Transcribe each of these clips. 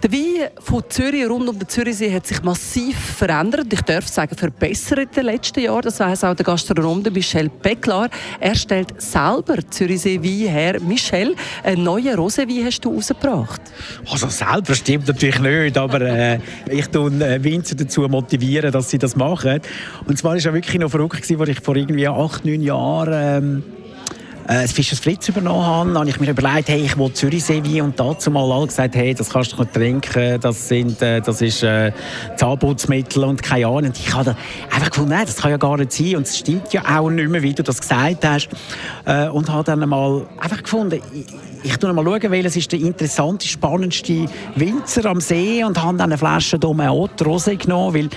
Der Wein von Zürich rund um den Zürichsee hat sich massiv verändert. Ich darf sagen, verbessert in den letzten Jahren. Das weiß auch der Gastronom Michel Becklar. Er stellt selber Zürichsee Wein her. Michel, einen neuen Roséwein hast du rausgebracht. Also selber stimmt natürlich nicht, aber äh, ich tue äh, Winzer dazu motivieren, dass sie das machen. Und zwar war es wirklich noch verrückt, als ich vor irgendwie acht, neun Jahren ähm, äh, das Fischers Fritz übernommen habe, habe ich mir überlegt, hey, ich will Zürichsee Wein und dazu mal alle gesagt, hey, das kannst du nicht trinken, das, sind, äh, das ist äh, Zahnputzmittel und keine Ahnung. Und ich habe einfach gefunden, nein, das kann ja gar nicht sein und es stimmt ja auch nicht mehr, wie du das gesagt hast. Äh, und habe dann mal einfach gefunden, ich, ich schaue mal, schauen, welches ist der interessanteste, spannendste Winzer am See und habe dann eine Flasche Domeot Rosé genommen, weil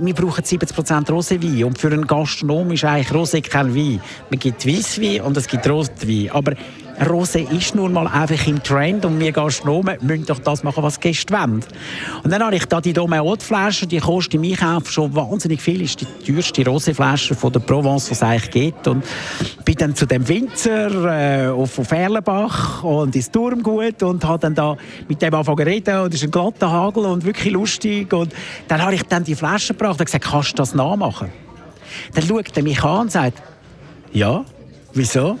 wir brauchen 70% Roséwein und für einen Gastronom ist eigentlich Rosé kein Wein. Man gibt Weisswein und es gibt Rotwein, aber Rosé ist nun mal einfach im Trend und wir Gastronomen müssen doch das machen, was Gäste wollen. Und dann habe ich da die Domaot-Flasche, die kostet im Einkauf schon wahnsinnig viel, ist die teuerste Rosé-Flasche von der Provence, die es eigentlich gibt. Und bin dann zu dem Winzer äh, auf, auf Erlenbach und ins Turmgut und habe dann da mit dem angefangen zu reden und es ist ein glatter Hagel und wirklich lustig. Und dann habe ich dann die Flasche gebracht und gesagt, kannst du das nachmachen? Dann schaut er mich an und sagt, ja, wieso?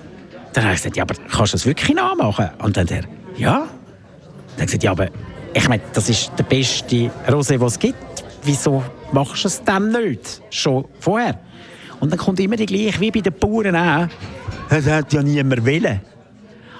Dann habe ich gesagt, ja, aber kannst du das wirklich nachmachen? Und dann der, ja. Dann habe ich gesagt, ja, aber ich meine, das ist der beste Rosé, den es gibt. Wieso machst du es dann nicht? Schon vorher. Und dann kommt immer die gleiche, wie bei den Bauern auch. Das hat ja niemand wollen.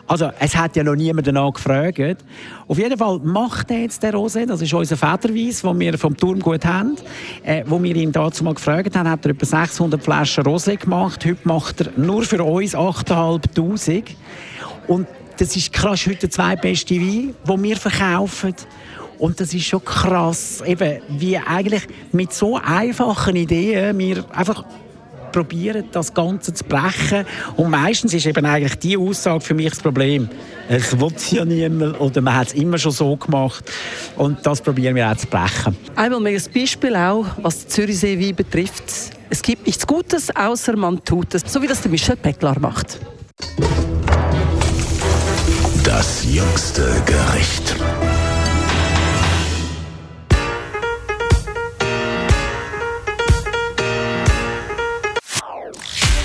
Also, es hat ja noch niemand danach gefragt. Auf jeden Fall macht er jetzt der Rosé, das ist unser Federweiss, den wir vom Turmgut haben. Äh, wo wir ihn dazu mal gefragt haben, hat er etwa 600 Flaschen Rosé gemacht. Heute macht er nur für uns 8'500. Und das ist krass, heute der zweitbeste Wein, den wir verkaufen. Und das ist schon krass, eben, wie eigentlich mit so einfachen Ideen wir einfach probieren, das Ganze zu brechen. Und meistens ist eben eigentlich die Aussage für mich das Problem. Es will ja niemand oder man hat es immer schon so gemacht. Und das probieren wir auch zu brechen. Einmal mehr ein Beispiel auch, was Zürichsee Wein betrifft. Es gibt nichts Gutes, außer man tut es, so wie das der Michel Pecklar macht. Das jüngste Gericht.